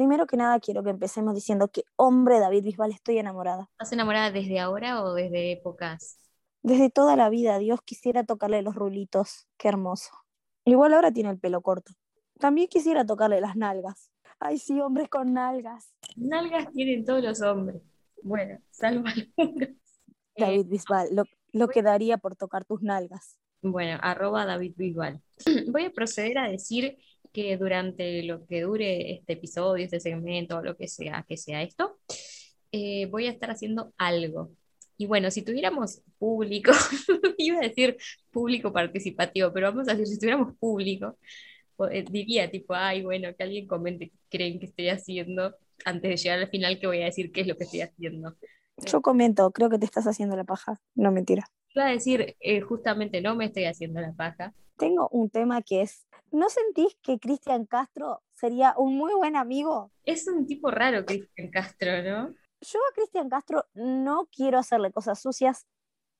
primero que nada quiero que empecemos diciendo que hombre David Bisbal estoy enamorada. ¿Estás enamorada desde ahora o desde épocas? Desde toda la vida, Dios quisiera tocarle los rulitos, qué hermoso. Igual ahora tiene el pelo corto. También quisiera tocarle las nalgas. Ay, sí, hombres con nalgas. Nalgas tienen todos los hombres. Bueno, salvo algunos. David Eh, Bisbal, lo, lo que daría por tocar tus nalgas. Bueno, arroba David Bisbal. Voy a proceder a decir que durante lo que dure este episodio, este segmento, lo que sea que sea esto, eh, voy a estar haciendo algo. Y bueno, si tuviéramos público, iba a decir público participativo, pero vamos a decir, si tuviéramos público, eh, diría tipo, ay, bueno, que alguien comente qué creen que estoy haciendo antes de llegar al final que voy a decir qué es lo que estoy haciendo. Yo comento, creo que te estás haciendo la paja. No, mentira. Iba a decir, eh, justamente no me estoy haciendo la paja. Tengo un tema que es, ¿no sentís que Cristian Castro sería un muy buen amigo? Es un tipo raro, Cristian Castro, ¿no? Yo a Cristian Castro no quiero hacerle cosas sucias,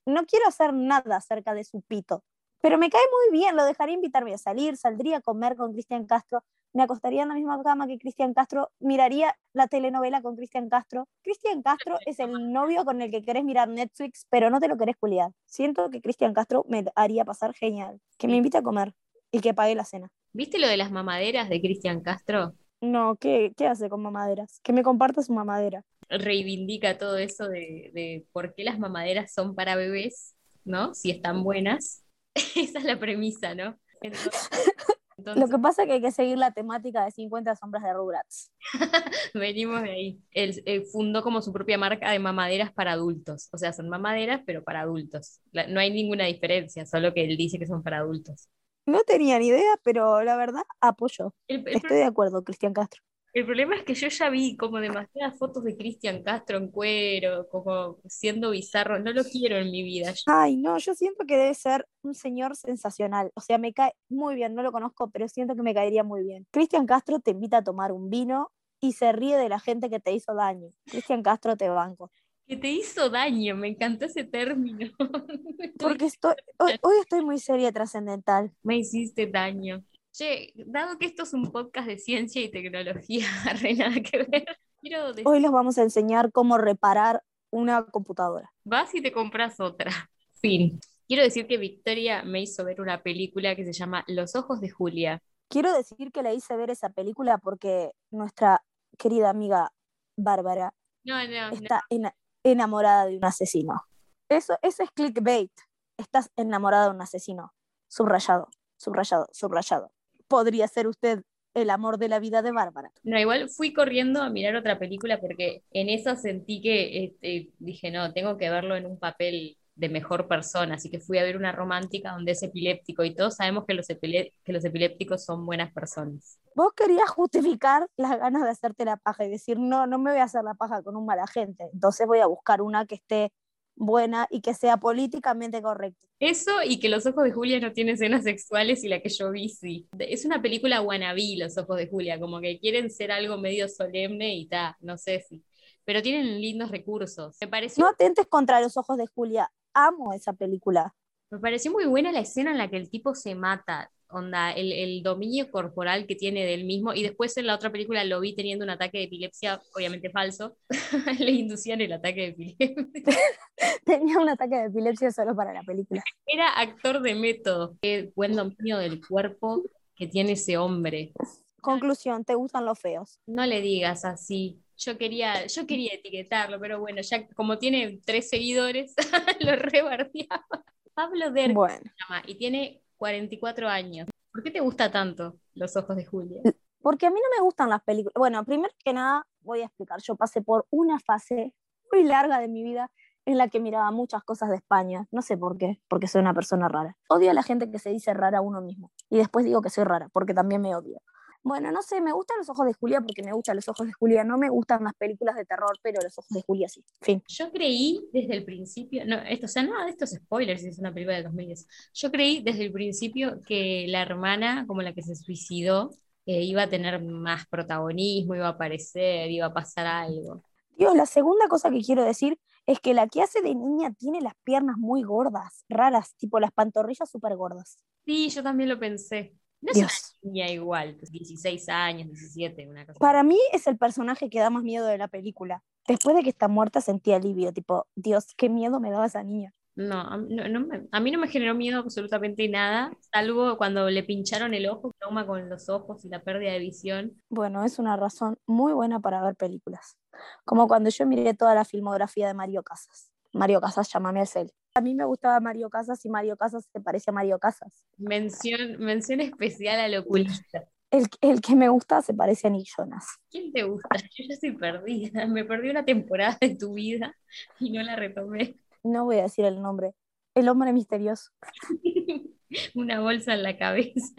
no quiero hacer nada acerca de su pito, pero me cae muy bien, lo dejaría invitarme a salir, saldría a comer con Cristian Castro, me acostaría en la misma cama que Cristian Castro, miraría la telenovela con Cristian Castro. Cristian Castro es el novio con el que querés mirar Netflix, pero no te lo querés culiar. Siento que Cristian Castro me haría pasar genial, que me invite a comer y que pague la cena. ¿Viste lo de las mamaderas de Cristian Castro? No, ¿qué, qué hace con mamaderas? Que me comparta su mamadera. Reivindica todo eso de, de por qué las mamaderas son para bebés, ¿no? Si están buenas. Esa es la premisa, ¿no? Entonces, Lo que pasa es que hay que seguir la temática de 50 sombras de Rugrats. venimos de ahí. Él, él fundó como su propia marca de mamaderas para adultos. O sea, son mamaderas, pero para adultos. La- no hay ninguna diferencia, solo que él dice que son para adultos. No tenía ni idea, pero la verdad apoyo. El, el Estoy de acuerdo, Cristian Castro. El problema es que yo ya vi como demasiadas fotos de Cristian Castro en cuero, como siendo bizarro. No lo quiero en mi vida. Ay, no, yo siento que debe ser un señor sensacional. O sea, me cae muy bien, no lo conozco, pero siento que me caería muy bien. Cristian Castro te invita a tomar un vino y se ríe de la gente que te hizo daño. Cristian Castro te banco. Que te hizo daño, me encantó ese término. Porque estoy, hoy, hoy estoy muy seria trascendental. Me hiciste daño. Che, dado que esto es un podcast de ciencia y tecnología, re nada que ver, quiero decir, Hoy les vamos a enseñar cómo reparar una computadora. vas y te compras otra. Fin. Quiero decir que Victoria me hizo ver una película que se llama Los ojos de Julia. Quiero decir que le hice ver esa película porque nuestra querida amiga Bárbara No, no, no. está ena- enamorada de un asesino. Eso, eso es clickbait. Estás enamorada de un asesino. Subrayado, subrayado, subrayado. Podría ser usted el amor de la vida de Bárbara. No, igual fui corriendo a mirar otra película porque en esa sentí que este, dije, no, tengo que verlo en un papel de mejor persona, así que fui a ver una romántica donde es epiléptico y todos sabemos que los, que los epilépticos son buenas personas. Vos querías justificar las ganas de hacerte la paja y decir, no, no me voy a hacer la paja con un mala gente. Entonces voy a buscar una que esté buena y que sea políticamente correcta. Eso y que Los Ojos de Julia no tiene escenas sexuales y la que yo vi sí. Es una película wannabe, Los Ojos de Julia, como que quieren ser algo medio solemne y ta, no sé si. Pero tienen lindos recursos. Me pareció, No atentes contra los ojos de Julia. Amo esa película. me pareció muy buena la escena en la que el tipo se mata. Onda, el, el dominio corporal que tiene del mismo. Y después en la otra película lo vi teniendo un ataque de epilepsia, obviamente falso. Le inducían el ataque de epilepsia. Tenía un ataque de epilepsia solo para la película. Era actor de método. Qué buen dominio del cuerpo que tiene ese hombre. Conclusión, ¿te gustan los feos? No le digas así. Yo quería, yo quería etiquetarlo, pero bueno, ya como tiene tres seguidores, lo rebardeaba. Pablo Bueno, llama y tiene 44 años. ¿Por qué te gusta tanto Los Ojos de Julia? porque a mí no me gustan las películas. Bueno, primero que nada, voy a explicar. Yo pasé por una fase muy larga de mi vida en la que miraba muchas cosas de España. No sé por qué, porque soy una persona rara. Odio a la gente que se dice rara a uno mismo. Y después digo que soy rara, porque también me odio. Bueno, no sé, me gustan los ojos de Julia porque me gustan los ojos de Julia. No me gustan las películas de terror, pero los ojos de Julia sí. Fin. Yo creí desde el principio, no, esto, o sea, nada de estos spoilers, es una película de 2010. Yo creí desde el principio que la hermana, como la que se suicidó, eh, iba a tener más protagonismo, iba a aparecer, iba a pasar algo. Dios, la segunda cosa que quiero decir es que la que hace de niña tiene las piernas muy gordas, raras, tipo las pantorrillas súper gordas. Sí, yo también lo pensé. No es una niña igual, 16 años, 17, una cosa. Para mí es el personaje que da más miedo de la película. Después de que está muerta sentí alivio, tipo, Dios, qué miedo me daba esa niña. No, a, no, no me, a mí no me generó miedo absolutamente nada, salvo cuando le pincharon el ojo, trauma con los ojos y la pérdida de visión. Bueno, es una razón muy buena para ver películas. Como cuando yo miré toda la filmografía de Mario Casas. Mario Casas, llámame al cel. A mí me gustaba Mario Casas y Mario Casas se parece a Mario Casas. Mención, mención especial al oculista. El, el que me gusta se parece a Nick Jonas. ¿Quién te gusta? Yo ya estoy perdida. Me perdí una temporada de tu vida y no la retomé. No voy a decir el nombre. El hombre misterioso. Una bolsa en la cabeza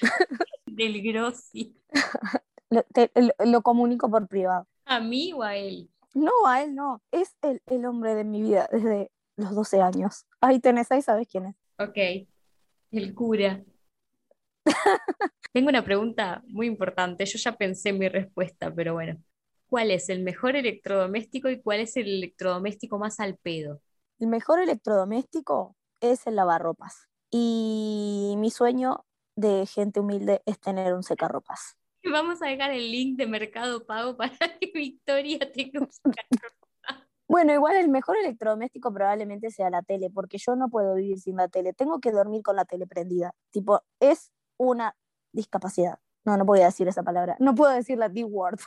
del Grossi. Lo, te- lo- lo comunico por privado. ¿A mí o a él? No, a él no. Es el, el hombre de mi vida desde los 12 años. Ahí tenés, ahí sabes quién es. Ok, el cura. Tengo una pregunta muy importante. Yo ya pensé en mi respuesta, pero bueno. ¿Cuál es el mejor electrodoméstico y cuál es el electrodoméstico más al pedo? El mejor electrodoméstico es el lavarropas. Y mi sueño de gente humilde es tener un secarropas. Vamos a dejar el link de Mercado Pago para que Victoria tenga. Bueno, igual el mejor electrodoméstico probablemente sea la tele, porque yo no puedo vivir sin la tele. Tengo que dormir con la tele prendida. Tipo, es una discapacidad. No, no voy a decir esa palabra. No puedo decir la D-word.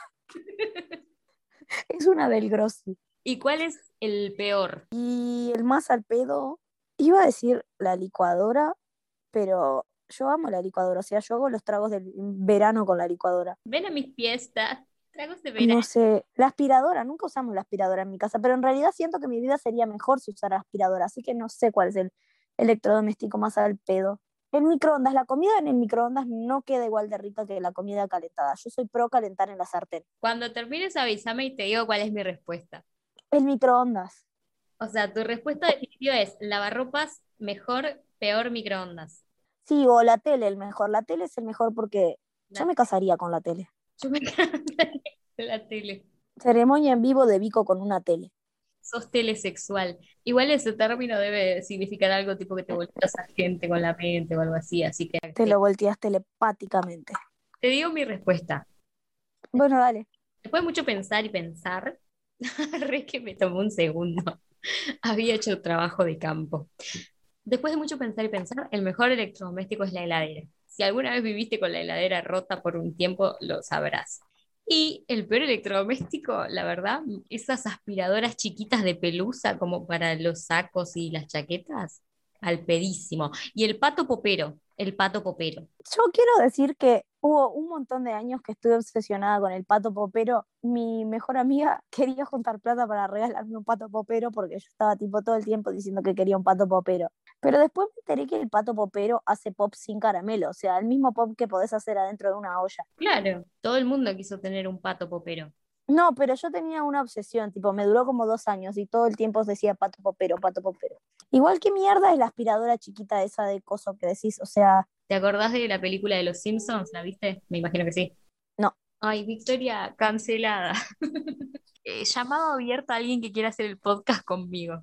es una del grossi. ¿Y cuál es el peor? Y el más al pedo, iba a decir la licuadora, pero yo amo la licuadora. O sea, yo hago los tragos del verano con la licuadora. Ven a mis fiestas, tragos de verano. No sé, la aspiradora, nunca usamos la aspiradora en mi casa, pero en realidad siento que mi vida sería mejor si usara aspiradora, así que no sé cuál es el electrodoméstico más al pedo. El microondas, la comida en el microondas no queda igual de rica que la comida calentada. Yo soy pro calentar en la sartén. Cuando termines avísame y te digo cuál es mi respuesta. El microondas. O sea, tu respuesta definitiva es lavarropas, mejor, peor microondas. Sí, o la tele, el mejor. La tele es el mejor porque La- yo me casaría con la tele. Yo me encantaría la tele. Ceremonia en vivo de Vico con una tele. Sos telesexual. Igual ese término debe significar algo tipo que te volteas a gente con la mente o algo así, así que Te lo volteas telepáticamente. te digo mi respuesta. Bueno, dale. Después de mucho pensar y pensar, re que me tomó un segundo. Había hecho trabajo de campo. Después de mucho pensar y pensar, el mejor electrodoméstico es la heladera. Si alguna vez viviste con la heladera rota por un tiempo, lo sabrás. Y el peor electrodoméstico, la verdad, esas aspiradoras chiquitas de pelusa como para los sacos y las chaquetas, al pedísimo. Y el pato popero, el pato popero. Yo quiero decir que hubo un montón de años que estuve obsesionada con el pato popero. Mi mejor amiga quería juntar plata para regalarme un pato popero porque yo estaba tipo todo el tiempo diciendo que quería un pato popero. Pero después me enteré que el pato popero hace pop sin caramelo, o sea, el mismo pop que podés hacer adentro de una olla. Claro, todo el mundo quiso tener un pato popero. No, pero yo tenía una obsesión, tipo, me duró como dos años y todo el tiempo decía pato popero, pato popero. Igual que mierda es la aspiradora chiquita esa de coso que decís, o sea, ¿Te acordás de la película de los Simpsons? ¿La viste? Me imagino que sí. No. Ay, Victoria, cancelada. Eh, llamado abierto a alguien que quiera hacer el podcast conmigo.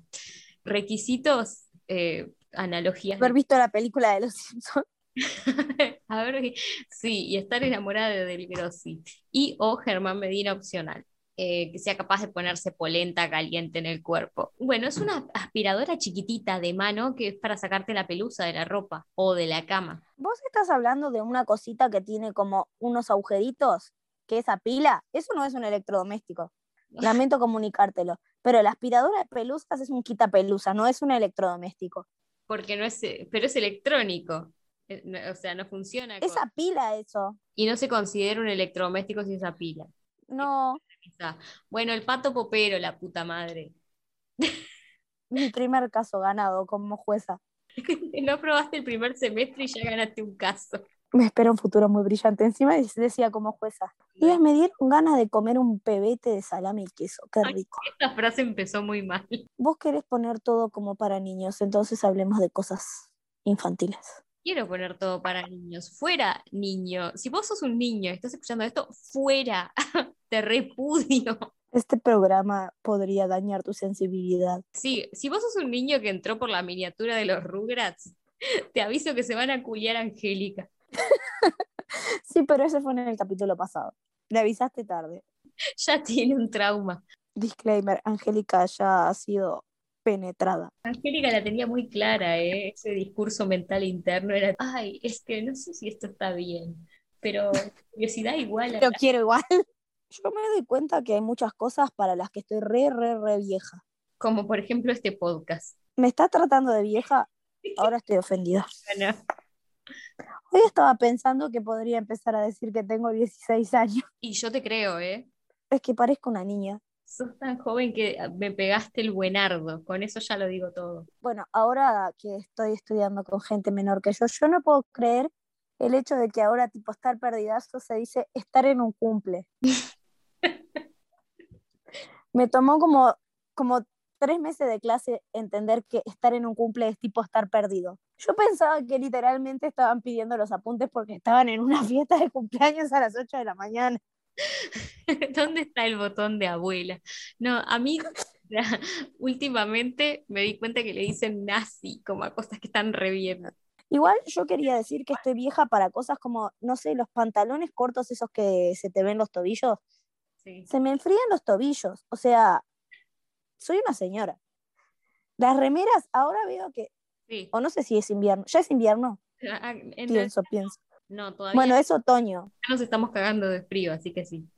Requisitos, eh, analogías. de- haber visto la película de los Simpsons. A ver, sí, y estar enamorada de Del Grossi. Y o Germán Medina opcional. eh, que sea capaz de ponerse polenta caliente en el cuerpo. Bueno, es una aspiradora chiquitita de mano que es para sacarte la pelusa de la ropa o de la cama. Vos estás hablando de una cosita que tiene como unos agujeritos, que esa pila, eso no es un electrodoméstico. Lamento comunicártelo. Pero la aspiradora de pelusas es un quitapelusa, no es un electrodoméstico. Porque no es, eh, pero es electrónico. Eh, O sea, no funciona. con- Esa pila, eso. Y no se considera un electrodoméstico sin esa pila. No. Bueno, el pato popero, la puta madre. mi primer caso ganado como jueza. No aprobaste el primer semestre y ya ganaste un caso. Me espera un futuro muy brillante. Encima decía como jueza. Y me dieron ganas de comer un pebete de salame y queso. Qué Ay. rico. Esta frase empezó muy mal. Vos querés poner todo como para niños, entonces hablemos de cosas infantiles. Quiero poner todo para niños. Fuera, niño. Si vos sos un niño y estás escuchando esto, fuera. Te repudio. Este programa podría dañar tu sensibilidad. Sí, si vos sos un niño que entró por la miniatura de los Rugrats, te aviso que se van a culiar Angélica. sí, pero ese fue en el capítulo pasado. Le avisaste tarde. Ya tiene un trauma. Disclaimer, Angélica ya ha sido penetrada. Angélica la tenía muy clara, ¿eh? ese discurso mental interno era, ay, es que no sé si esto está bien, pero curiosidad igual. Lo quiero igual. Yo me doy cuenta que hay muchas cosas para las que estoy re, re, re vieja. Como por ejemplo este podcast. ¿Me está tratando de vieja? Ahora estoy ofendida. Hoy estaba pensando que podría empezar a decir que tengo 16 años. Y yo te creo, ¿eh? Es que parezco una niña. Sos tan joven que me pegaste el buenardo, con eso ya lo digo todo. Bueno, ahora que estoy estudiando con gente menor que yo, yo no puedo creer el hecho de que ahora tipo estar perdidazo se dice estar en un cumple. me tomó como, como tres meses de clase entender que estar en un cumple es tipo estar perdido. Yo pensaba que literalmente estaban pidiendo los apuntes porque estaban en una fiesta de cumpleaños a las 8 de la mañana. ¿Dónde está el botón de abuela? No, a mí últimamente me di cuenta que le dicen nazi como a cosas que están re bien. Igual yo quería decir que estoy vieja para cosas como, no sé, los pantalones cortos esos que se te ven los tobillos. Se me enfrían los tobillos. O sea, soy una señora. Las remeras, ahora veo que, o no sé si es invierno, ya es invierno. Ah, pienso, pienso. No, todavía. Bueno, es otoño. Ya nos estamos cagando de frío, así que sí.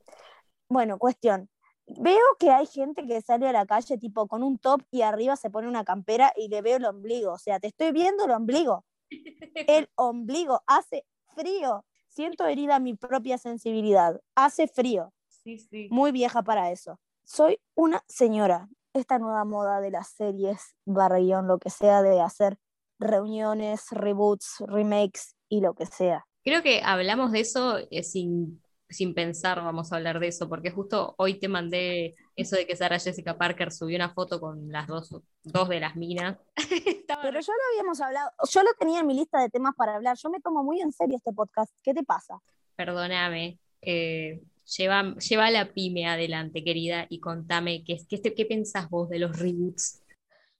Bueno, cuestión. Veo que hay gente que sale a la calle tipo con un top y arriba se pone una campera y le veo el ombligo. O sea, te estoy viendo el ombligo. El ombligo hace frío. Siento herida mi propia sensibilidad. Hace frío. Sí, sí. Muy vieja para eso. Soy una señora. Esta nueva moda de las series, barrillón, lo que sea, de hacer reuniones, reboots, remakes y lo que sea. Creo que hablamos de eso eh, sin, sin pensar, vamos a hablar de eso, porque justo hoy te mandé eso de que Sara Jessica Parker subió una foto con las dos, dos de las minas. Pero ya lo habíamos hablado, yo lo tenía en mi lista de temas para hablar, yo me tomo muy en serio este podcast, ¿qué te pasa? Perdóname, eh, lleva, lleva la pyme adelante, querida, y contame, ¿qué, qué, qué pensás vos de los reboots?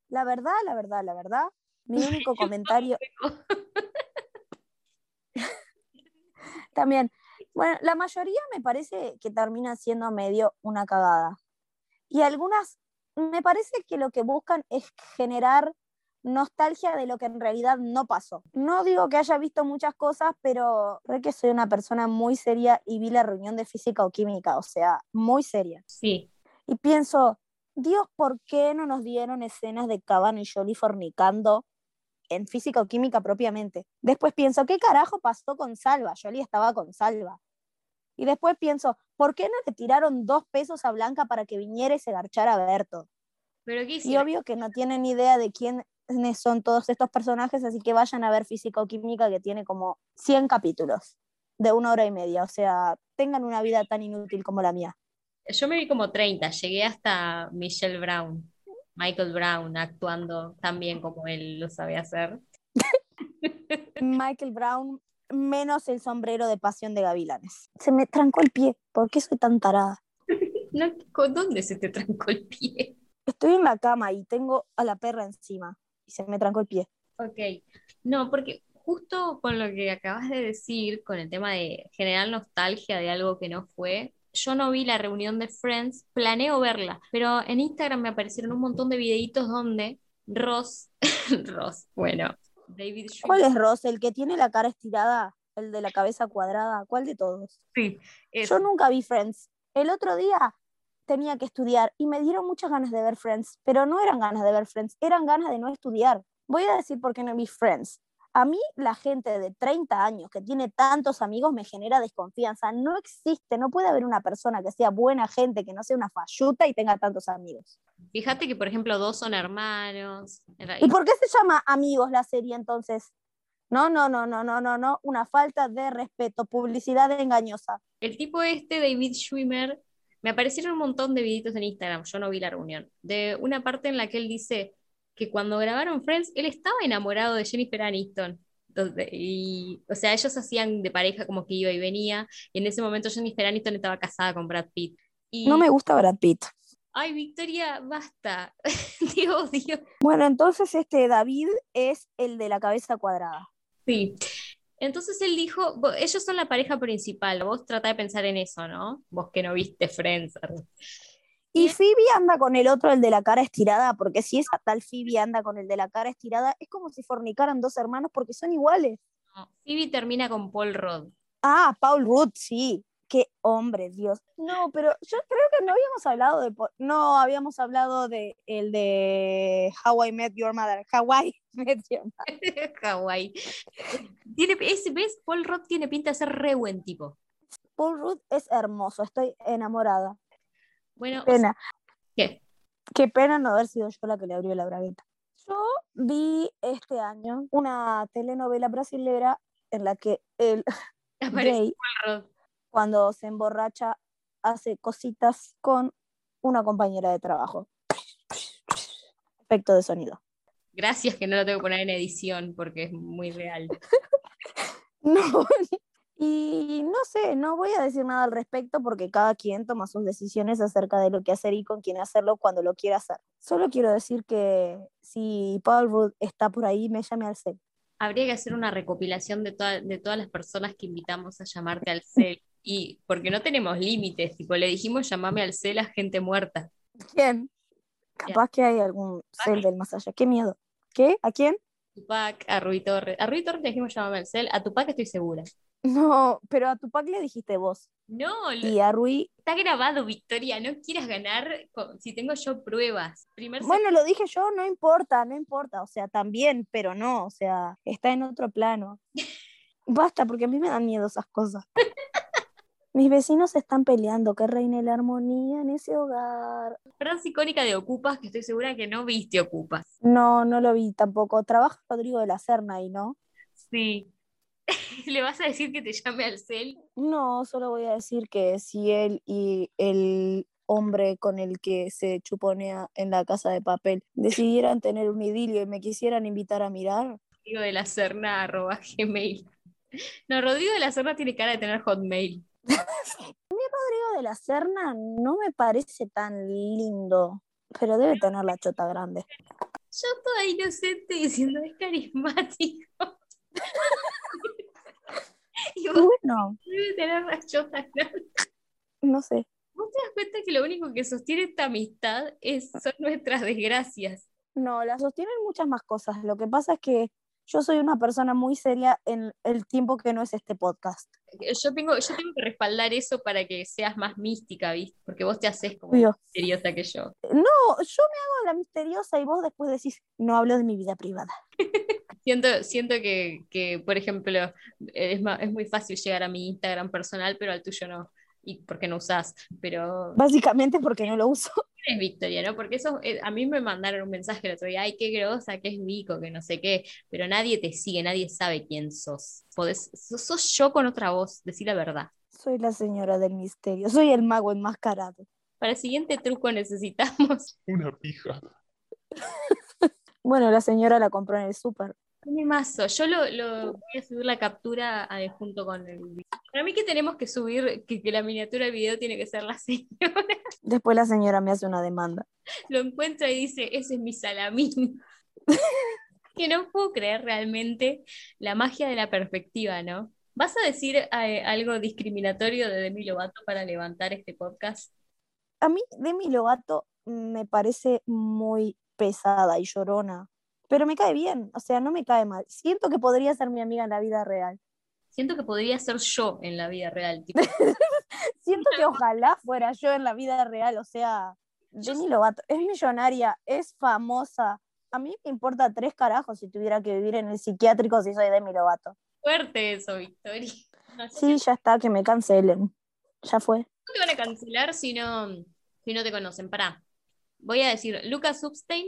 La verdad, la verdad, la verdad, mi único comentario... También, bueno, la mayoría me parece que termina siendo medio una cagada. Y algunas, me parece que lo que buscan es generar nostalgia de lo que en realidad no pasó. No digo que haya visto muchas cosas, pero creo que soy una persona muy seria y vi la reunión de física o química, o sea, muy seria. Sí. Y pienso, Dios, ¿por qué no nos dieron escenas de Caban y Jolie fornicando en física o química propiamente. Después pienso, ¿qué carajo pasó con Salva? Jolie estaba con Salva. Y después pienso, ¿por qué no le tiraron dos pesos a Blanca para que viniera y se garchara a Berto? Pero y obvio que no tienen idea de quiénes son todos estos personajes, así que vayan a ver Física o Química que tiene como 100 capítulos de una hora y media. O sea, tengan una vida tan inútil como la mía. Yo me vi como 30, llegué hasta Michelle Brown. Michael Brown actuando tan bien como él lo sabe hacer. Michael Brown menos el sombrero de pasión de gavilanes. Se me trancó el pie. ¿Por qué soy tan tarada? ¿Con ¿Dónde se te trancó el pie? Estoy en la cama y tengo a la perra encima y se me trancó el pie. Ok. No, porque justo con lo que acabas de decir, con el tema de generar nostalgia de algo que no fue, yo no vi la reunión de Friends, planeo verla, pero en Instagram me aparecieron un montón de videitos donde Ross, Ross, bueno, David ¿Cuál es Ross? ¿El que tiene la cara estirada? ¿El de la cabeza cuadrada? ¿Cuál de todos? Sí. Yo nunca vi Friends. El otro día tenía que estudiar y me dieron muchas ganas de ver Friends, pero no eran ganas de ver Friends, eran ganas de no estudiar. Voy a decir por qué no vi Friends. A mí la gente de 30 años que tiene tantos amigos me genera desconfianza. No existe, no puede haber una persona que sea buena gente, que no sea una falluta y tenga tantos amigos. Fíjate que, por ejemplo, dos son hermanos. ¿Y por qué se llama Amigos la serie entonces? No, no, no, no, no, no, no, una falta de respeto, publicidad engañosa. El tipo este, David Schwimmer, me aparecieron un montón de videitos en Instagram, yo no vi la reunión, de una parte en la que él dice, que cuando grabaron Friends, él estaba enamorado de Jennifer Aniston. y, o sea, ellos hacían de pareja como que iba y venía, y en ese momento Jennifer Aniston estaba casada con Brad Pitt. Y, no me gusta Brad Pitt. Ay, Victoria, basta. Dios, Dios. Bueno, entonces este David es el de la cabeza cuadrada. Sí. Entonces él dijo, "Vo- ellos son la pareja principal, vos tratá de pensar en eso, ¿no? Vos que no viste Friends. Y Phoebe anda con el otro, el de la cara estirada, porque si esa tal Phoebe anda con el de la cara estirada, es como si fornicaran dos hermanos porque son iguales. No, Phoebe termina con Paul Rudd. Ah, Paul Rudd, sí. Qué hombre, Dios. No, pero yo creo que no habíamos hablado de. No, habíamos hablado de el de How I Met Your Mother. Hawaii Met Your Mother. Hawái. Tiene, ese, ¿Ves? Paul Rudd tiene pinta de ser re buen tipo. Paul Rudd es hermoso, estoy enamorada. Bueno, Qué pena. ¿qué? Qué pena no haber sido yo la que le abrió la bragueta. Yo vi este año una telenovela brasilera en la que el Aparece Paul Rudd. Cuando se emborracha, hace cositas con una compañera de trabajo. Efecto de sonido. Gracias que no lo tengo que poner en edición porque es muy real. No. Y no sé, no voy a decir nada al respecto porque cada quien toma sus decisiones acerca de lo que hacer y con quién hacerlo cuando lo quiera hacer. Solo quiero decir que si Paul Rudd está por ahí, me llame al cel. Habría que hacer una recopilación de, de todas las personas que invitamos a llamarte al cel. Y porque no tenemos límites, tipo, le dijimos llamame al cel a gente muerta. ¿Quién? Capaz que hay algún cel del más allá. Qué miedo. ¿Qué? ¿A quién? Tupac, a Rui Torres. A Rui Torres le dijimos llamame al cel, a Tupac estoy segura. No, pero a Tupac le dijiste vos. No, lo- Y a Rui, está grabado, Victoria, no quieras ganar con- si tengo yo pruebas. Primer bueno, lo dije yo, no importa, no importa. O sea, también, pero no, o sea, está en otro plano. Basta, porque a mí me dan miedo esas cosas. Mis vecinos están peleando, que reine la armonía en ese hogar. frase icónica de Ocupas, que estoy segura que no viste Ocupas. No, no lo vi tampoco. Trabaja Rodrigo de la Serna ahí, ¿no? Sí. ¿Le vas a decir que te llame al cel? No, solo voy a decir que si él y el hombre con el que se chuponea en la casa de papel decidieran tener un idilio y me quisieran invitar a mirar, Rodrigo de la Serna, arroba gmail. No, Rodrigo de la Serna tiene cara de tener hotmail. Rodrigo de la Serna no me parece tan lindo, pero debe tener la chota grande. Yo toda inocente diciendo es carismático. y vos Bueno, debe tener las chotas grandes. no sé. ¿Vos te das cuenta que lo único que sostiene esta amistad es, son nuestras desgracias? No, la sostienen muchas más cosas. Lo que pasa es que yo soy una persona muy seria en el tiempo que no es este podcast. Yo tengo, yo tengo que respaldar eso para que seas más mística, ¿viste? Porque vos te haces como misteriosa que yo. No, yo me hago la misteriosa y vos después decís, no hablo de mi vida privada. Siento, siento que, que, por ejemplo, es, es muy fácil llegar a mi Instagram personal, pero al tuyo no. Y porque no usás. Pero Básicamente porque no lo uso. Es Victoria, ¿no? Porque eso, eh, a mí me mandaron un mensaje el otro día, ay, qué grosa, que es Vico, que no sé qué, pero nadie te sigue, nadie sabe quién sos. Podés, sos, sos yo con otra voz, decí la verdad. Soy la señora del misterio, soy el mago enmascarado. Para el siguiente truco necesitamos. Una pija. Bueno, la señora la compró en el súper. Tiene mazo. Yo lo, lo- voy a subir la captura eh, junto con el video. Para mí que tenemos que subir, que, que la miniatura del video tiene que ser la señora. Después la señora me hace una demanda. Lo encuentra y dice, ese es mi salamín. que no puedo creer realmente la magia de la perspectiva, ¿no? ¿Vas a decir eh, algo discriminatorio de Demi Lovato para levantar este podcast? A mí Demi Lovato me parece muy pesada y llorona, pero me cae bien, o sea, no me cae mal. Siento que podría ser mi amiga en la vida real. Siento que podría ser yo en la vida real. tipo, Siento que ojalá fuera yo en la vida real, o sea, Demi Lovato es millonaria, es famosa. A mí me importa tres carajos si tuviera que vivir en el psiquiátrico si soy Demi Lovato. fuerte eso, Victoria. No, Sí, ya está, que me cancelen. Ya fue. No te van a cancelar si no, si no te conocen. Pará. Voy a decir, Lucas Substein,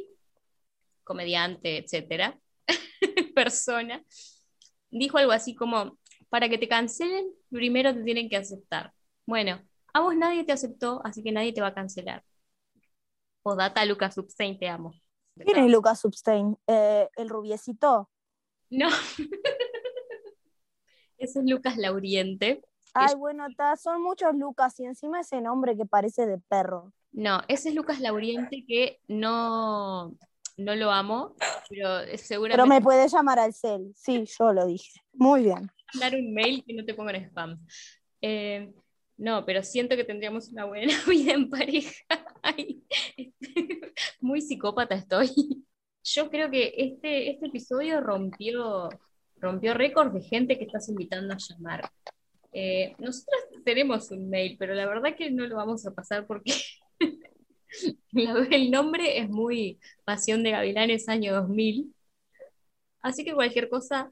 comediante, etcétera, persona, dijo algo así como, para que te cancelen, primero te tienen que aceptar. Bueno, a vos nadie te aceptó, así que nadie te va a cancelar. Podata, Lucas Substein, te amo. ¿Quién es Lucas Substein? Eh, el rubiecito. No. Ese es Lucas Lauriente. Ay, bueno, ta, son muchos Lucas y encima ese nombre que parece de perro. No, ese es Lucas Lauriente que no, no lo amo, pero seguramente... Pero me puedes llamar al cel, sí, yo lo dije. Muy bien. Mandar un mail que no te ponga en spam. Eh, no, pero siento que tendríamos una buena vida en pareja. muy psicópata estoy. Yo creo que este, este episodio rompió, rompió récord de gente que estás invitando a llamar. Eh, nosotros tenemos un mail, pero la verdad que no lo vamos a pasar porque el nombre es muy Pasión de Gavilanes año 2000. Así que cualquier cosa,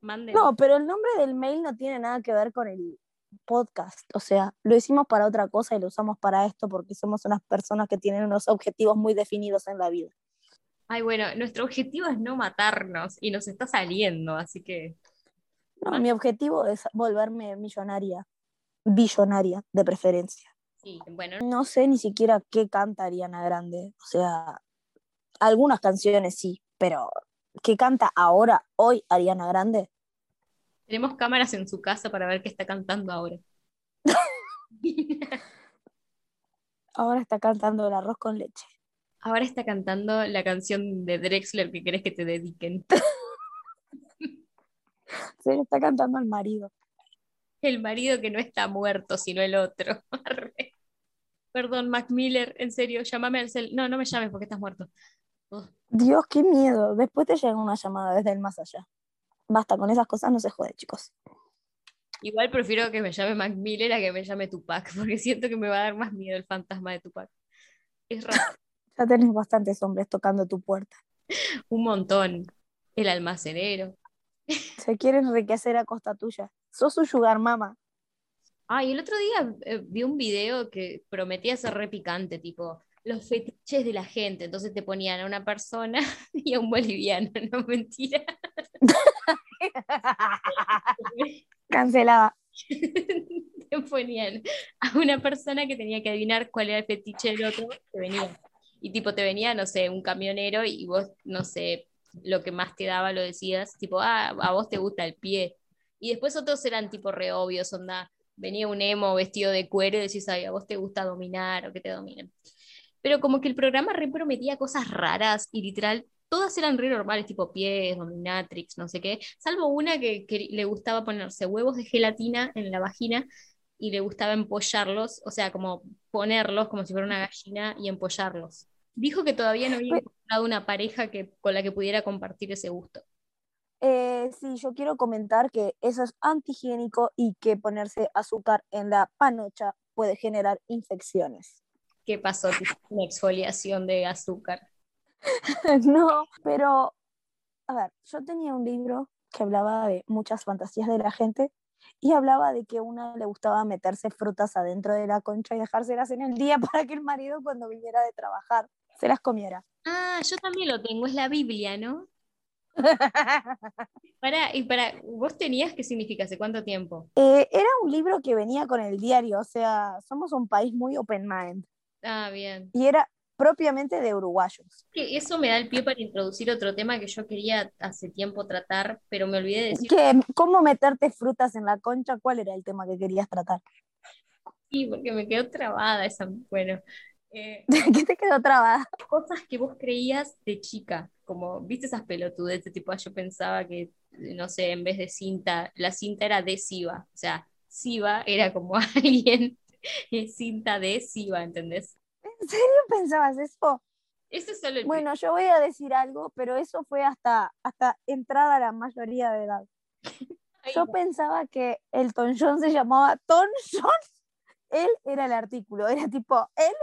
manden. No, pero el nombre del mail no tiene nada que ver con el podcast. O sea, lo hicimos para otra cosa y lo usamos para esto porque somos unas personas que tienen unos objetivos muy definidos en la vida. Ay, bueno, nuestro objetivo es no matarnos y nos está saliendo, así que... No, mi objetivo es volverme millonaria, billonaria de preferencia. Bueno. No sé ni siquiera qué canta Ariana Grande. O sea, algunas canciones sí, pero ¿qué canta ahora, hoy Ariana Grande? Tenemos cámaras en su casa para ver qué está cantando ahora. ahora está cantando el arroz con leche. Ahora está cantando la canción de Drexler que querés que te dediquen. Se le está cantando al marido. El marido que no está muerto, sino el otro. Perdón, Mac Miller, en serio, llámame al cel. No, no me llames porque estás muerto. Dios, qué miedo. Después te llega una llamada desde el más allá. Basta, con esas cosas no se jode, chicos. Igual prefiero que me llame Mac Miller a que me llame Tupac, porque siento que me va a dar más miedo el fantasma de Tupac. Es raro. ya tenés bastantes hombres tocando tu puerta. Un montón. El almacenero. Se quiere enriquecer a costa tuya. Sos su sugar mama. Ay, el otro día eh, vi un video que prometía ser re picante, tipo los fetiches de la gente. Entonces te ponían a una persona y a un boliviano, no mentira. Cancelaba. te ponían a una persona que tenía que adivinar cuál era el fetiche del otro que venía. Y tipo te venía, no sé, un camionero y vos, no sé, lo que más te daba lo decías, tipo, ah, a vos te gusta el pie. Y después otros eran tipo re obvios, onda, venía un emo vestido de cuero y decís, ay, a vos te gusta dominar o que te dominen. Pero como que el programa re prometía cosas raras y literal, todas eran re normales, tipo pies, dominatrix, no sé qué, salvo una que, le gustaba ponerse huevos de gelatina en la vagina y le gustaba empollarlos, o sea, como ponerlos como si fuera una gallina y empollarlos. Dijo que todavía no había encontrado una pareja que, con la que pudiera compartir ese gusto. Eh, sí, yo quiero comentar que eso es antihigiénico y que ponerse azúcar en la panocha puede generar infecciones. ¿Qué pasó? Una exfoliación de azúcar. no, pero, a ver, yo tenía un libro que hablaba de muchas fantasías de la gente y hablaba de que a una le gustaba meterse frutas adentro de la concha y dejárselas en el día para que el marido cuando viniera de trabajar se las comiera. Ah, yo también lo tengo, es la Biblia, ¿no? Para, y para, ¿vos tenías qué significa? ¿Hace cuánto tiempo? Eh, era un libro que venía con el diario, o sea, somos un país muy open mind. Ah, bien. Y era propiamente de uruguayos. Eso me da el pie para introducir otro tema que yo quería hace tiempo tratar, pero me olvidé de decir. ¿Cómo meterte frutas en la concha? ¿Cuál era el tema que querías tratar? Sí, porque me quedó trabada esa. Bueno. Eh, ¿Qué te quedó trabada? Cosas que vos creías de chica como, ¿viste esas pelotudes? De tipo, yo pensaba que, no sé, en vez de cinta, la cinta era adhesiva, o sea, Siva era como alguien, cinta adhesiva, ¿entendés? ¿En serio pensabas eso? Eso es solo el Bueno, yo voy a decir algo, pero eso fue hasta, hasta entrada a la mayoría de edad. yo pensaba que el John se llamaba Ton John. Él era el artículo, era tipo, él,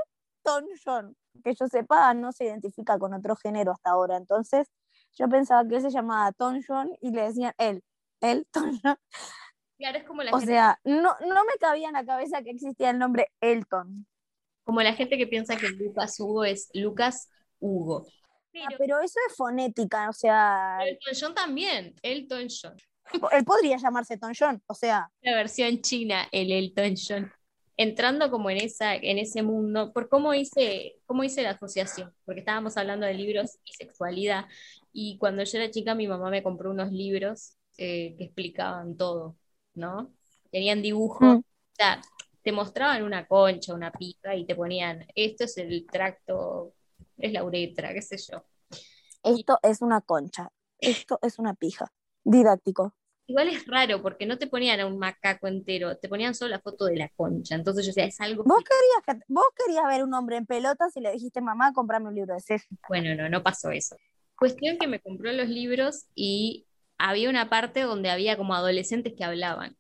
Ton John que yo sepa, no se identifica con otro género hasta ahora. Entonces, yo pensaba que él se llamaba Tom John y le decían él, Tom John. Claro, es como la o sea, no, no me cabía en la cabeza que existía el nombre Elton. Como la gente que piensa que Lucas Hugo es Lucas Hugo. Ah, pero, eso es fonética, o sea. Elton John también, Elton John. Él podría llamarse Tom John, o sea. La versión china, el Elton John entrando como en, esa, en ese mundo, por cómo hice, cómo hice la asociación, porque estábamos hablando de libros y sexualidad, y cuando yo era chica mi mamá me compró unos libros eh, que explicaban todo, ¿no? Tenían dibujos, mm. o sea, te mostraban una concha, una pica, y te ponían, esto es el tracto, es la uretra, qué sé yo. Esto es una concha. Esto es una pija. Didáctico. Igual es raro porque no te ponían a un macaco entero, te ponían solo la foto de la concha. Entonces yo decía, es algo. ¿Vos querías, que- vos querías ver un hombre en pelotas y le dijiste, mamá, comprame un libro de Ceci. Bueno, no, no pasó eso. Cuestión que me compró los libros y había una parte donde había como adolescentes que hablaban.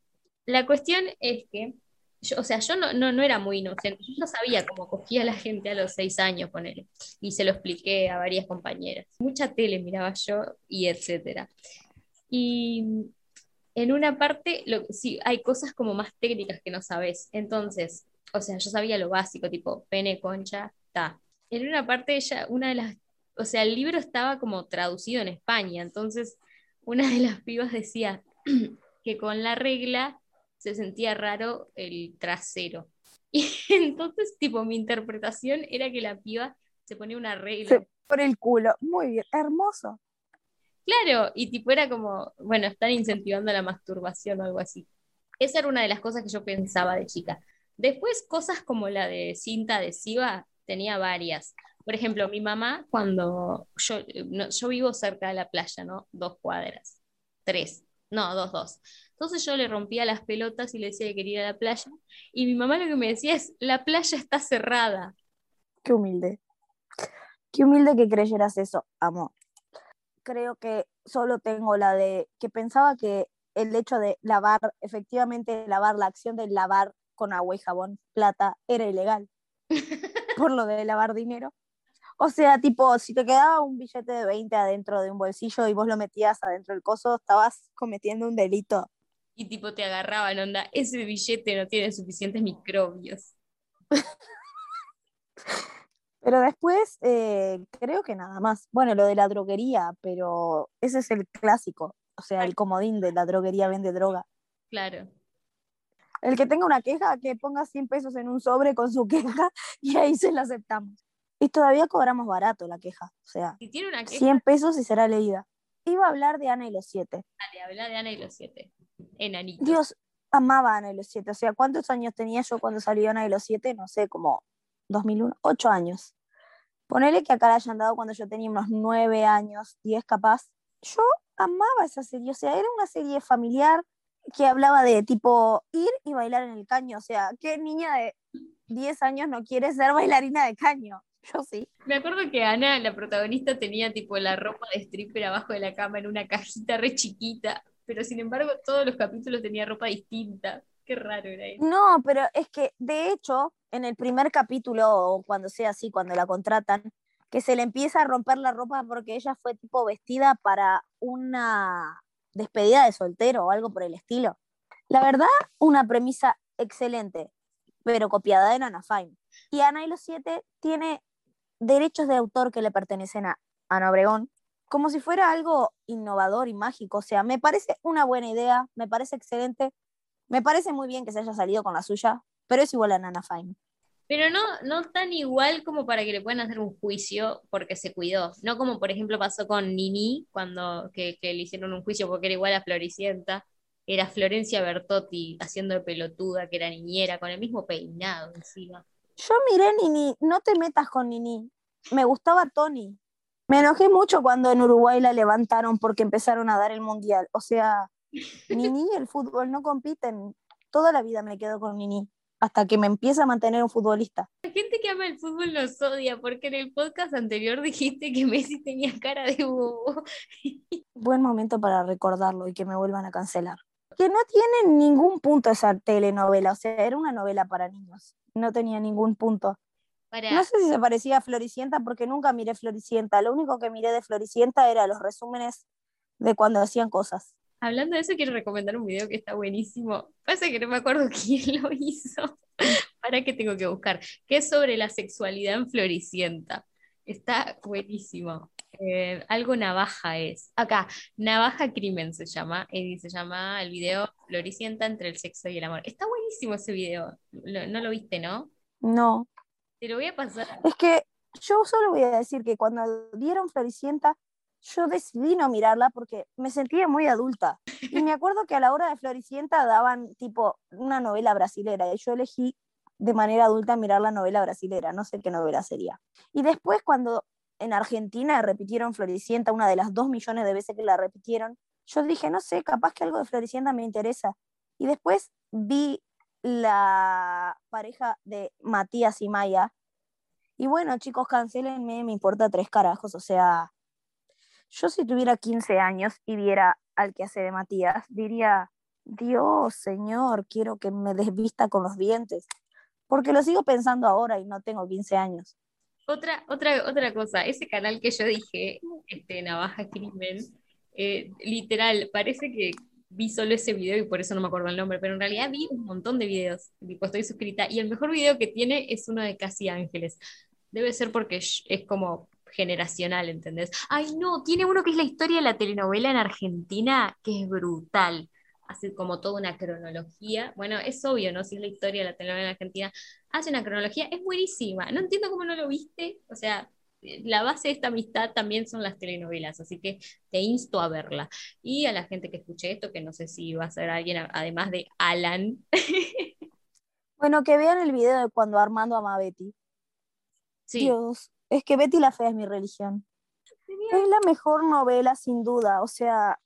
La cuestión es que, yo, o sea, yo no, no, no era muy inocente, yo ya sabía cómo cogía a la gente a los seis años, ponele, y se lo expliqué a varias compañeras. Mucha tele miraba yo y etcétera. Y en una parte, lo, sí, hay cosas como más técnicas que no sabes. Entonces, o sea, yo sabía lo básico, tipo pene, concha, ta. En una parte, ella, una de las, o sea, el libro estaba como traducido en España, entonces una de las pibas decía que con la regla se sentía raro el trasero. Y entonces, tipo, mi interpretación era que la piba se ponía una regla. Se- Por el culo. Muy bien. Hermoso. Claro, y tipo era como, bueno, están incentivando la masturbación o algo así. Esa era una de las cosas que yo pensaba de chica. Después, cosas como la de cinta adhesiva, tenía varias. Por ejemplo, mi mamá, cuando yo, no, yo vivo cerca de la playa, ¿no? Dos cuadras, tres, no, dos, dos. Entonces yo le rompía las pelotas y le decía que quería ir a la playa. Y mi mamá lo que me decía es, la playa está cerrada. Qué humilde. Qué humilde que creyeras eso, amor. Creo que solo tengo la de que pensaba que el hecho de lavar, efectivamente lavar, la acción de lavar con agua y jabón plata era ilegal por lo de lavar dinero. O sea, tipo, si te quedaba un billete de 20 adentro de un bolsillo y vos lo metías adentro del coso, estabas cometiendo un delito. Y tipo te agarraban, onda, ese billete no tiene suficientes microbios. Pero después, eh, creo que nada más. Bueno, lo de la droguería, pero ese es el clásico. O sea, el comodín de la droguería vende droga. Claro. El que tenga una queja, que ponga 100 pesos en un sobre con su queja y ahí se la aceptamos. Y todavía cobramos barato la queja. O sea, Si tiene una queja, 100 pesos y será leída. Iba a hablar de Ana y los siete. dale, habla de Ana y los siete. Enanitos. Dios, amaba a Ana y los siete. O sea, ¿cuántos años tenía yo cuando salió Ana y los siete? No sé, como 2001, 8 años. Ponele que acá la hayan dado cuando yo tenía unos 9 años, 10 capaz. Yo amaba esa serie. O sea, era una serie familiar que hablaba de tipo ir y bailar en el caño. O sea, ¿qué niña de 10 años no quiere ser bailarina de caño? Yo sí. Me acuerdo que Ana, la protagonista, tenía tipo la ropa de stripper abajo de la cama en una cajita re chiquita, pero sin embargo todos los capítulos tenía ropa distinta. Qué raro era eso. No, pero es que de hecho, en el primer capítulo, o cuando sea así, cuando la contratan, que se le empieza a romper la ropa porque ella fue tipo vestida para una despedida de soltero o algo por el estilo. La verdad, una premisa excelente, pero copiada de Nana Fine. Y Ana y los siete tiene derechos de autor que le pertenecen a Ana Obregón, como si fuera algo innovador y mágico. O sea, me parece una buena idea, me parece excelente, me parece muy bien que se haya salido con la suya, pero es igual a Nana Fine. Pero no, no tan igual como para que le puedan hacer un juicio porque se cuidó. No como por ejemplo pasó con Nini, cuando que, que le hicieron un juicio porque era igual a Floricienta. Era Florencia Bertotti haciendo de pelotuda, que era niñera, con el mismo peinado encima. Yo miré Nini, no te metas con Nini. Me gustaba Tony. Me enojé mucho cuando en Uruguay la levantaron porque empezaron a dar el mundial. O sea, Nini y el fútbol no compiten. Toda la vida me quedo con Nini, hasta que me empieza a mantener un futbolista. La gente que ama el fútbol nos odia porque en el podcast anterior dijiste que Messi tenía cara de bobo. Buen momento para recordarlo y que me vuelvan a cancelar. Que no tiene ningún punto esa telenovela, o sea, era una novela para niños. No tenía ningún punto. Para, No sé si se parecía a Floricienta porque nunca miré Floricienta. Lo único que miré de Floricienta era los resúmenes de cuando hacían cosas. Hablando de eso, quiero recomendar un video que está buenísimo. Pasa que no me acuerdo quién lo hizo. Para que tengo que buscar. Que es sobre la sexualidad en Floricienta. Está buenísimo. Eh, algo navaja es. Acá, Navaja Crimen se llama. Y se llama el video Floricienta entre el sexo y el amor. Está buenísimo ese video. Lo- no lo viste, ¿no? No. Te lo voy a pasar. Es que yo solo voy a decir que cuando dieron Floricienta, yo decidí no mirarla porque me sentía muy adulta. Y me acuerdo que a la hora de Floricienta daban tipo una novela brasilera y yo elegí de manera adulta mirar la novela brasilera, no sé qué novela sería. Y después cuando en Argentina repitieron Floricienta una de las dos millones de veces que la repitieron. Yo dije, no sé, capaz que algo de Floricienta me interesa. Y después vi la pareja de Matías y Maya. Y bueno, chicos, cancelenme, me importa tres carajos. O sea, yo si tuviera 15 años y viera al que hace de Matías, diría, Dios, Señor, quiero que me desvista con los dientes. Porque lo sigo pensando ahora y no tengo 15 años. Otra, otra, otra cosa, ese canal que yo dije, este, Navaja Crimen, eh, literal, parece que vi solo ese video y por eso no me acuerdo el nombre, pero en realidad vi un montón de videos, tipo, estoy suscrita, y el mejor video que tiene es uno de Casi Ángeles. Debe ser porque es como generacional, ¿entendés? Ay, no, tiene uno que es la historia de la telenovela en Argentina, que es brutal. Hace como toda una cronología. Bueno, es obvio, ¿no? Si es la historia de la telenovela en Argentina, hace una cronología, es buenísima. No entiendo cómo no lo viste. O sea, la base de esta amistad también son las telenovelas, así que te insto a verla. Y a la gente que escuche esto, que no sé si va a ser alguien además de Alan. Bueno, que vean el video de cuando Armando ama a Betty. Sí. Dios, es que Betty la Fea es mi religión. Es la mejor novela, sin duda. O sea,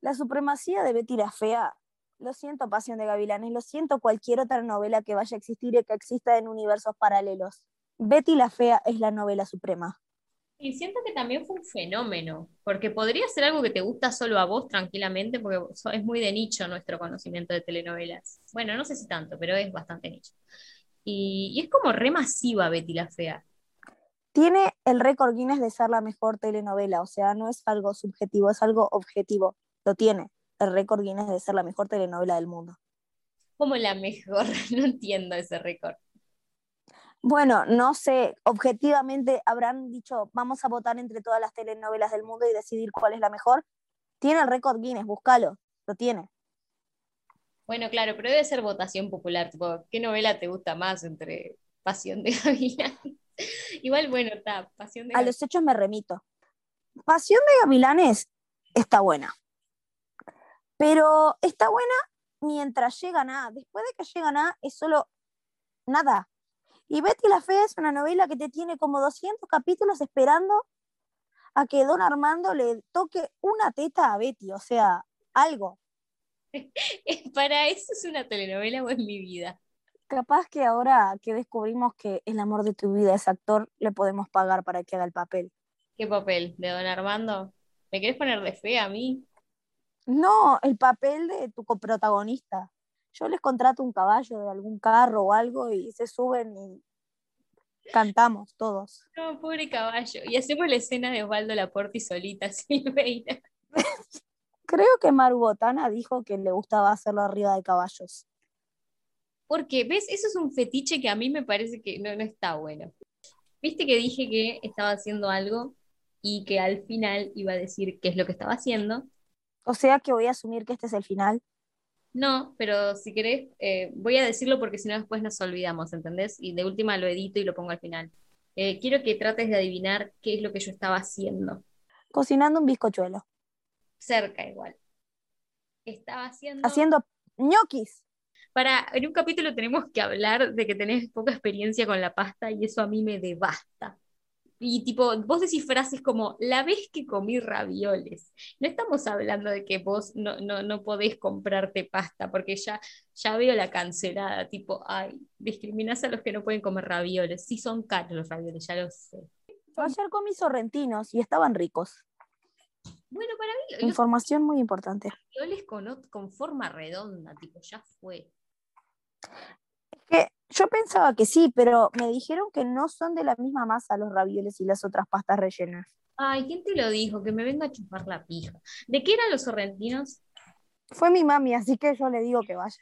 la supremacía de Betty la Fea, lo siento, Pasión de Gavilanes, lo siento cualquier otra novela que vaya a existir y que exista en universos paralelos. Betty la Fea es la novela suprema. Y siento que también fue un fenómeno, porque podría ser algo que te gusta solo a vos tranquilamente, porque es muy de nicho nuestro conocimiento de telenovelas. Bueno, no sé si tanto, pero es bastante nicho. Y, y es como re masiva Betty la Fea tiene el récord Guinness de ser la mejor telenovela, o sea, no es algo subjetivo, es algo objetivo. Lo tiene, el récord Guinness de ser la mejor telenovela del mundo. ¿Cómo la mejor? No entiendo ese récord. Bueno, no sé, objetivamente habrán dicho, vamos a votar entre todas las telenovelas del mundo y decidir cuál es la mejor. Tiene el récord Guinness, búscalo, lo tiene. Bueno, claro, pero debe ser votación popular. ¿Qué novela te gusta más entre Pasión de Gavilán Igual, bueno, está, Pasión de A los hechos me remito. Pasión de Gavilanes está buena. Pero está buena mientras llega nada. Después de que llega nada, es solo nada. Y Betty la Fea es una novela que te tiene como 200 capítulos esperando a que Don Armando le toque una teta a Betty, o sea, algo. Para eso es una telenovela o es mi vida capaz que ahora que descubrimos que el amor de tu vida es actor, le podemos pagar para que haga el papel. ¿Qué papel? ¿De don Armando? ¿Me quieres poner de fe a mí? No, el papel de tu coprotagonista. Yo les contrato un caballo de algún carro o algo y se suben y cantamos todos. No, pobre caballo. Y hacemos la escena de Osvaldo Laporte y solita, Silveira. Creo que Maru Botana dijo que le gustaba hacerlo arriba de caballos. Porque, ¿ves? Eso es un fetiche que a mí me parece que no, no está bueno. Viste que dije que estaba haciendo algo y que al final iba a decir qué es lo que estaba haciendo. O sea que voy a asumir que este es el final. No, pero si querés, eh, voy a decirlo porque si no después nos olvidamos, ¿entendés? Y de última lo edito y lo pongo al final. Eh, quiero que trates de adivinar qué es lo que yo estaba haciendo. Cocinando un bizcochuelo. Cerca igual. Estaba haciendo... Haciendo ñoquis. Para, en un capítulo tenemos que hablar de que tenés poca experiencia con la pasta y eso a mí me devasta. Y tipo, vos decís frases como, la vez que comí ravioles. No estamos hablando de que vos no, no, no podés comprarte pasta, porque ya, ya veo la cancelada, tipo, ay, discriminás a los que no pueden comer ravioles. Sí son caros los ravioles, ya lo sé. Ayer comí sorrentinos y estaban ricos. Bueno, para mí... Información muy importante. Ravioles con, con forma redonda, tipo, ya fue. Yo pensaba que sí, pero me dijeron que no son de la misma masa los ravioles y las otras pastas rellenas. Ay, ¿quién te lo dijo? Que me venga a chupar la pija. ¿De qué eran los sorrentinos? Fue mi mami, así que yo le digo que vaya.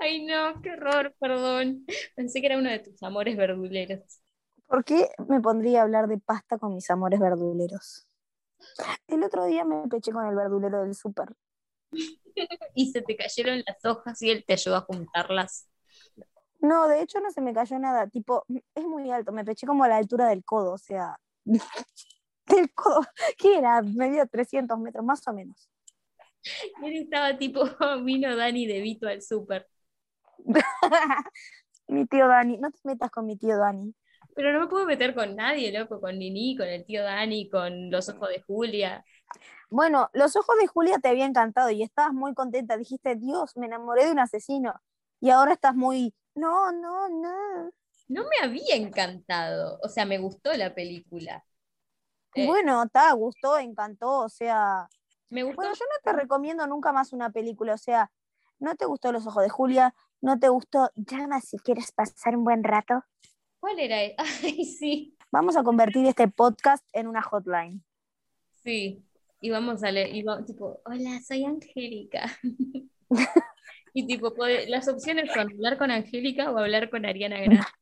Ay, no, qué horror, perdón. Pensé que era uno de tus amores verduleros. ¿Por qué me pondría a hablar de pasta con mis amores verduleros? El otro día me peché con el verdulero del súper. y se te cayeron las hojas y él te ayudó a juntarlas. No, de hecho no se me cayó nada, tipo, es muy alto, me peché como a la altura del codo, o sea, del codo, ¿qué era? Medio 300 metros, más o menos. Y él estaba tipo, vino Dani de Vito al súper. mi tío Dani, no te metas con mi tío Dani. Pero no me puedo meter con nadie, loco, con Nini, con el tío Dani, con los ojos de Julia. Bueno, los ojos de Julia te había encantado y estabas muy contenta. Dijiste, Dios, me enamoré de un asesino. Y ahora estás muy, no, no, no. No me había encantado. O sea, me gustó la película. Eh, bueno, está, gustó, encantó. O sea, me gustó. Bueno, yo no te recomiendo nunca más una película. O sea, no te gustó Los Ojos de Julia, no te gustó Llama si quieres pasar un buen rato. ¿Cuál era? Ay, sí. Vamos a convertir este podcast en una hotline. Sí, y vamos a leer, y tipo, hola, soy Angélica. y tipo, las opciones son hablar con Angélica o hablar con Ariana Grande.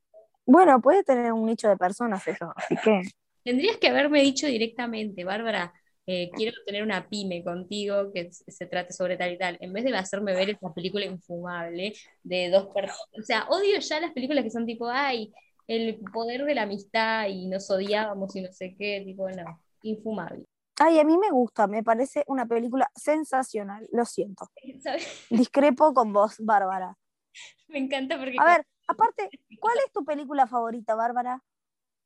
Bueno, puede tener un nicho de personas eso, así que... Tendrías que haberme dicho directamente, Bárbara, eh, quiero tener una pyme contigo que se trate sobre tal y tal, en vez de hacerme ver esa película infumable de dos personas. O sea, odio ya las películas que son tipo, ay, el poder de la amistad y nos odiábamos y no sé qué, tipo, no, infumable. Ay, a mí me gusta, me parece una película sensacional, lo siento. Discrepo con vos, Bárbara. Me encanta porque... A ver, aparte, ¿cuál es tu película favorita, Bárbara?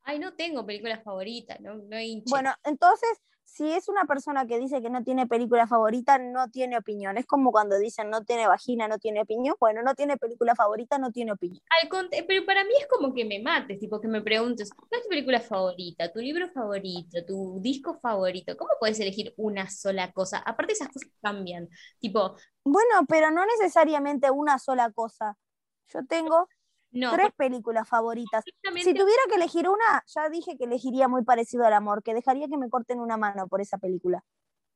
Ay, no tengo película favorita, no, no hay Bueno, entonces, si es una persona que dice que no tiene película favorita, no tiene opinión. Es como cuando dicen no tiene vagina, no tiene opinión. Bueno, no tiene película favorita, no tiene opinión. pero para mí es como que me mates, tipo que me preguntes, ¿cuál es tu película favorita? ¿Tu libro favorito? ¿Tu disco favorito? ¿Cómo puedes elegir una sola cosa? Aparte esas cosas cambian, tipo... Bueno, pero no necesariamente una sola cosa. Yo tengo tres películas favoritas. Si tuviera que elegir una, ya dije que elegiría muy parecido al amor, que dejaría que me corten una mano por esa película.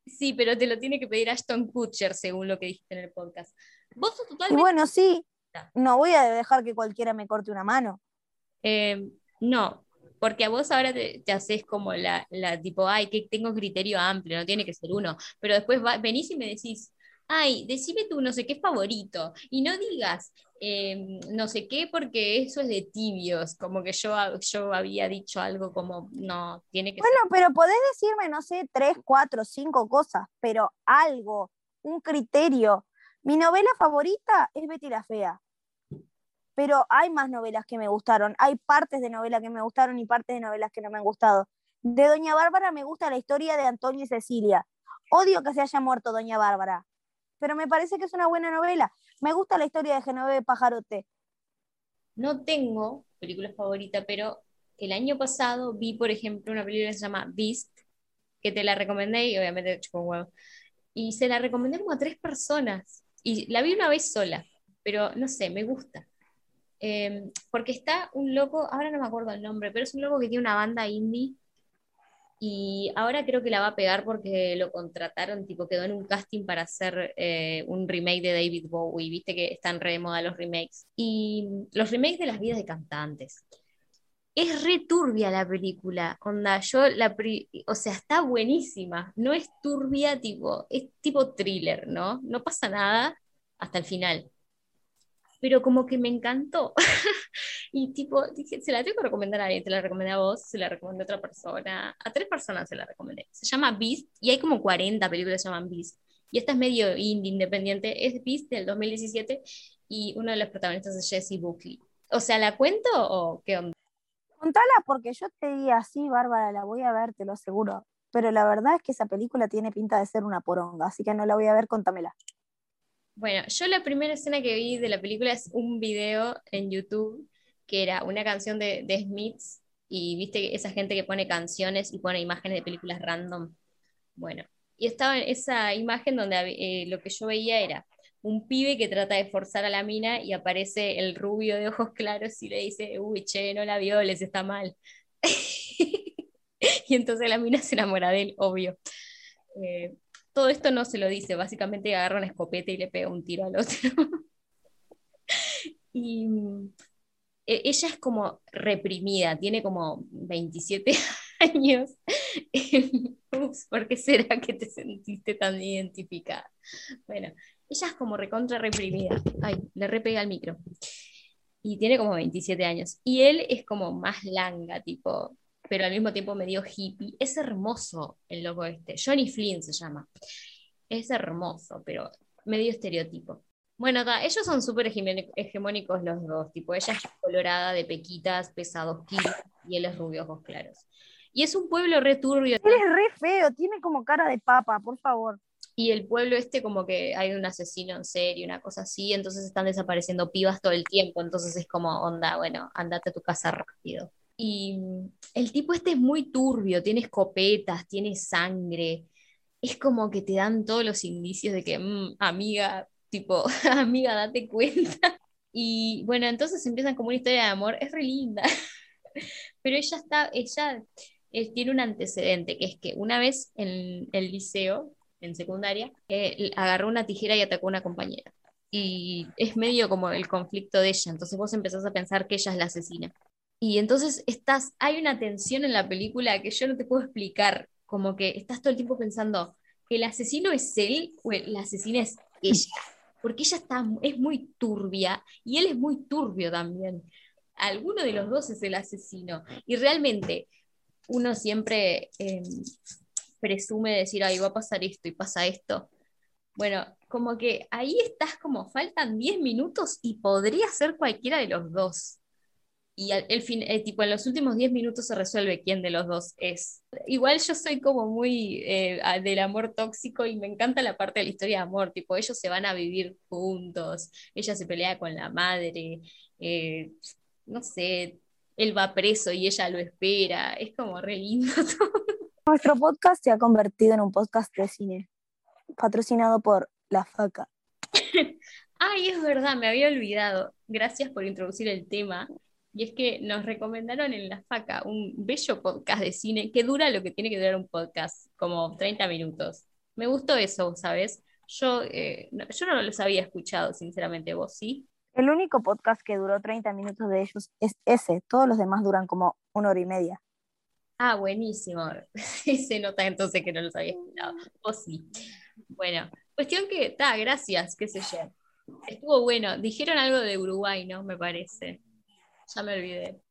Sí, pero te lo tiene que pedir Ashton Kutcher, según lo que dijiste en el podcast. Vos sos totalmente... Y bueno, sí, no voy a dejar que cualquiera me corte una mano. Eh, no, porque a vos ahora te, haces como la, la, tipo, ay, que tengo criterio amplio, no tiene que ser uno, pero después venís y me decís, ay, decime tu no sé qué favorito, y no digas em, no sé qué porque eso es de tibios, como que yo, yo había dicho algo como, no, tiene que Bueno, pero podés decirme, no sé, tres, cuatro, cinco cosas, pero algo, un criterio. Mi novela favorita es Betty la Fea, pero hay más novelas que me gustaron, hay partes de novela que me gustaron y partes de novelas que no me han gustado. De Doña Bárbara me gusta la historia de Antonio y Cecilia. Odio que se haya muerto Doña Bárbara pero me parece que es una buena novela. Me gusta la historia de Genoveve Pajarote. No tengo película favorita, pero el año pasado vi, por ejemplo, una película que se llama Beast, que te la recomendé y obviamente chupó un huevo. Y se la recomendé como a tres personas. Y la vi una vez sola, pero no sé, me gusta. Em, porque está un loco, ahora no me acuerdo el nombre, pero es un loco que tiene una banda indie y ahora creo que la va a pegar porque lo contrataron, tipo quedó en un casting para hacer eh, un remake de David Bowie, viste que están re de moda los remakes. Y los remakes de las vidas de cantantes. Es re turbia la película, onda, yo la, o sea, está buenísima, no es turbia tipo, es tipo thriller, ¿no? No pasa nada hasta el final pero como que me encantó. y tipo, dije, se la tengo que recomendar a alguien, te la recomendé a vos, se la recomendé a otra persona, a tres personas se la recomendé. Se llama Beast y hay como 40 películas que se llaman Beast. Y esta es medio indie, independiente, es Beast del 2017 y uno de los protagonistas es Jesse Buckley. O sea, ¿la cuento o qué onda? Contala porque yo te di así, Bárbara, la voy a ver, te lo aseguro. Pero la verdad es que esa película tiene pinta de ser una poronga, así que no la voy a ver, contámela. Bueno, yo la primera escena que vi de la película es un video en YouTube que era una canción de, de Smiths y viste esa gente que pone canciones y pone imágenes de películas random. Bueno, y estaba en esa imagen donde eh, lo que yo veía era un pibe que trata de forzar a la mina y aparece el rubio de ojos claros y le dice, uy, che, no la violes, está mal. y entonces la mina se enamora de él, obvio. Eh, todo esto no se lo dice, básicamente agarra una escopeta y le pega un tiro al otro. y ella es como reprimida, tiene como 27 años. Ups, ¿por qué será que te sentiste tan identificada? Bueno, ella es como recontra reprimida. Ay, le repega al micro. Y tiene como 27 años. Y él es como más langa, tipo, pero al mismo tiempo medio hippie. Es hermoso el loco este. Johnny Flynn se llama. Es hermoso, pero medio estereotipo. Bueno, ellos son súper hegemónicos los dos. Tipo, ella es colorada, de pequitas, pesa dos kilos. y él es rubio, ojos claros. Y es un pueblo re turbio. Él es re feo, tiene como cara de papa, por favor. Y el pueblo este como que hay un asesino en serio, una cosa así, entonces están desapareciendo pibas todo el tiempo, entonces es como onda, bueno, andate a tu casa rápido. Y el tipo este es muy turbio, tiene escopetas, tiene sangre, es como que te dan todos los indicios de que, mm, amiga, tipo, amiga, date cuenta. Y bueno, entonces empiezan como una historia de amor, es re linda. Pero ella está, ella eh, tiene un antecedente, que es que una vez en el liceo, en secundaria, eh, agarró una tijera y atacó a una compañera. Y es medio como el conflicto de ella, entonces vos empezás a pensar que ella es la asesina. Y entonces estás, hay una tensión en la película que yo no te puedo explicar, como que estás todo el tiempo pensando el asesino es él o la asesina es ella, porque ella está, es muy turbia y él es muy turbio también. Alguno de los dos es el asesino. Y realmente uno siempre em, presume decir, ahí va a pasar esto y pasa esto. Bueno, como que ahí estás como, faltan 10 minutos y podría ser cualquiera de los dos. Y el fin, eh, tipo, en los últimos 10 minutos se resuelve quién de los dos es. Igual yo soy como muy eh, del amor tóxico y me encanta la parte de la historia de amor, tipo, ellos se van a vivir juntos, ella se pelea con la madre, eh, no sé, él va preso y ella lo espera, es como re lindo todo. Nuestro podcast se ha convertido en un podcast de cine, patrocinado por La Faca. Ay, es verdad, me había olvidado. Gracias por introducir el tema. Y es que nos recomendaron en La Faca un bello podcast de cine que dura lo que tiene que durar un podcast, como 30 minutos. Me gustó eso, ¿sabes? Yo, eh, yo no los había escuchado, sinceramente, vos sí. El único podcast que duró 30 minutos de ellos es ese, todos los demás duran como una hora y media. Ah, buenísimo. Se nota entonces que no los había escuchado. O sí. Bueno, cuestión que, está, gracias, qué sé yo. Estuvo bueno. Dijeron algo de Uruguay, ¿no? Me parece. Ya me olvidé.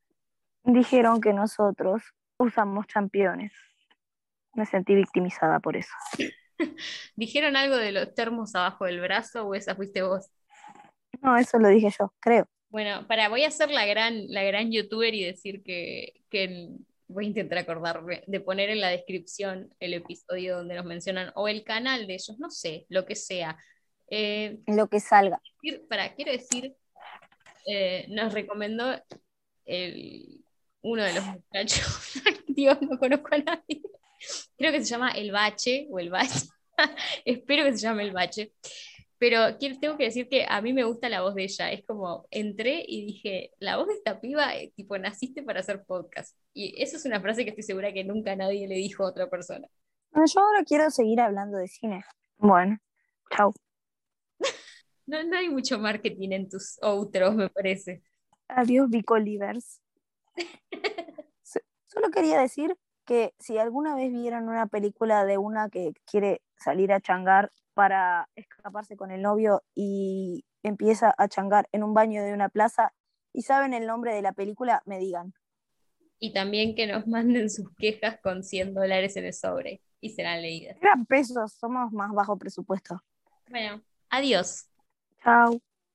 Dijeron que nosotros usamos championes. Me sentí victimizada por eso. ¿Dijeron algo de los termos abajo del brazo o esa fuiste vos? No, eso lo dije yo, creo. Bueno, para, voy a ser la gran, la gran youtuber y decir que, voy a intentar acordarme de poner en la descripción el episodio donde nos mencionan, o el canal de ellos, no sé, lo que sea. Eh, lo que salga. Para, quiero decir, eh, nos recomendó uno de los muchachos, Dios, no conozco a nadie, creo que se llama El Bache, o El Bache, espero que se llame El Bache, pero tengo que decir que a mí me gusta la voz de ella. Es como, entré y dije, la voz de esta piba, eh, tipo, naciste para hacer podcast. Y eso es una frase que estoy segura que nunca nadie le dijo a otra persona. yo ahora quiero seguir hablando de cine. Bueno, chao. No, no hay mucho marketing en tus otros, me parece. Adiós, Bicolivers. Solo quería decir que si alguna vez vieron una película de una que quiere salir a changar para escaparse con el novio y empieza a changar en un baño de una plaza y saben el nombre de la película, me digan. Y también que nos manden sus quejas con 100 dólares en el sobre y serán leídas. Eran pesos, somos más bajo presupuesto. Bueno, adiós. Chao.